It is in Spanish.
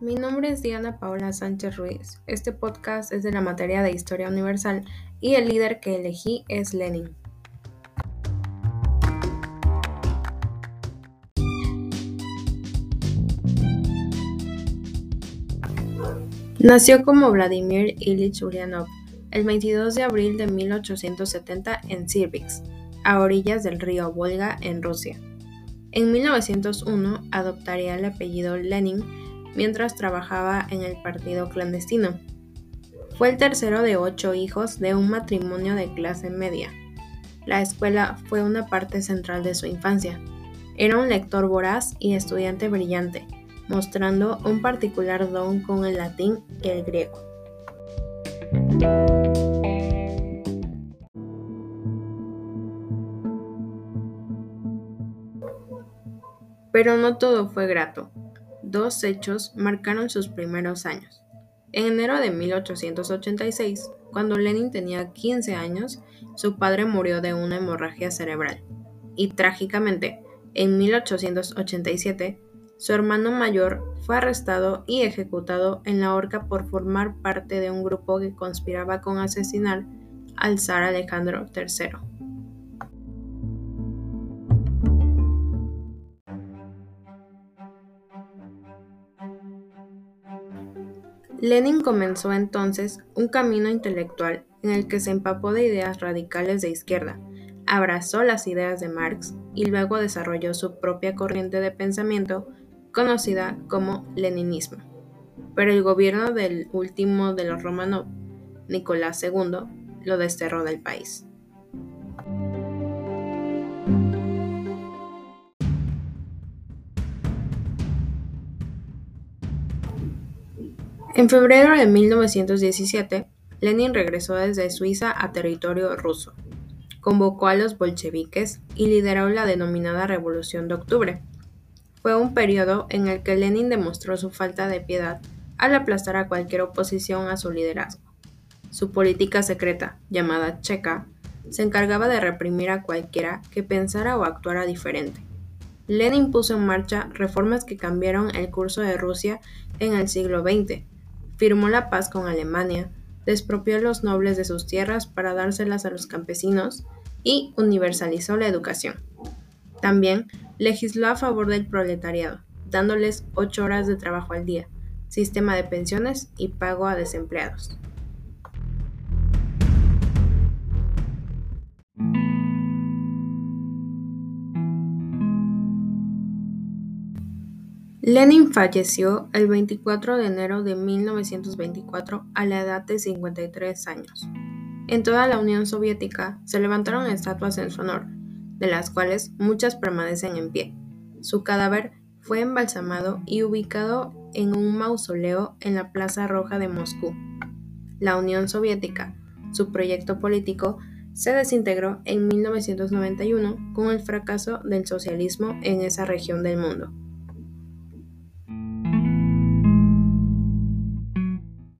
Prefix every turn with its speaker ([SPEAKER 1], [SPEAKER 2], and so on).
[SPEAKER 1] Mi nombre es Diana Paola Sánchez Ruiz. Este podcast es de la materia de Historia Universal y el líder que elegí es Lenin. Nació como Vladimir Ilich Ulyanov el 22 de abril de 1870 en Sirbix, a orillas del río Volga en Rusia. En 1901 adoptaría el apellido Lenin mientras trabajaba en el partido clandestino. Fue el tercero de ocho hijos de un matrimonio de clase media. La escuela fue una parte central de su infancia. Era un lector voraz y estudiante brillante, mostrando un particular don con el latín y el griego. Pero no todo fue grato. Dos hechos marcaron sus primeros años. En enero de 1886, cuando Lenin tenía 15 años, su padre murió de una hemorragia cerebral. Y trágicamente, en 1887, su hermano mayor fue arrestado y ejecutado en la horca por formar parte de un grupo que conspiraba con asesinar al zar Alejandro III. Lenin comenzó entonces un camino intelectual en el que se empapó de ideas radicales de izquierda, abrazó las ideas de Marx y luego desarrolló su propia corriente de pensamiento conocida como leninismo. Pero el gobierno del último de los Romanov, Nicolás II, lo desterró del país. En febrero de 1917, Lenin regresó desde Suiza a territorio ruso, convocó a los bolcheviques y lideró la denominada Revolución de Octubre. Fue un periodo en el que Lenin demostró su falta de piedad al aplastar a cualquier oposición a su liderazgo. Su política secreta, llamada Checa, se encargaba de reprimir a cualquiera que pensara o actuara diferente. Lenin puso en marcha reformas que cambiaron el curso de Rusia en el siglo XX, firmó la paz con Alemania, despropió a los nobles de sus tierras para dárselas a los campesinos y universalizó la educación. También legisló a favor del proletariado, dándoles ocho horas de trabajo al día, sistema de pensiones y pago a desempleados. Lenin falleció el 24 de enero de 1924 a la edad de 53 años. En toda la Unión Soviética se levantaron estatuas en su honor, de las cuales muchas permanecen en pie. Su cadáver fue embalsamado y ubicado en un mausoleo en la Plaza Roja de Moscú. La Unión Soviética, su proyecto político, se desintegró en 1991 con el fracaso del socialismo en esa región del mundo.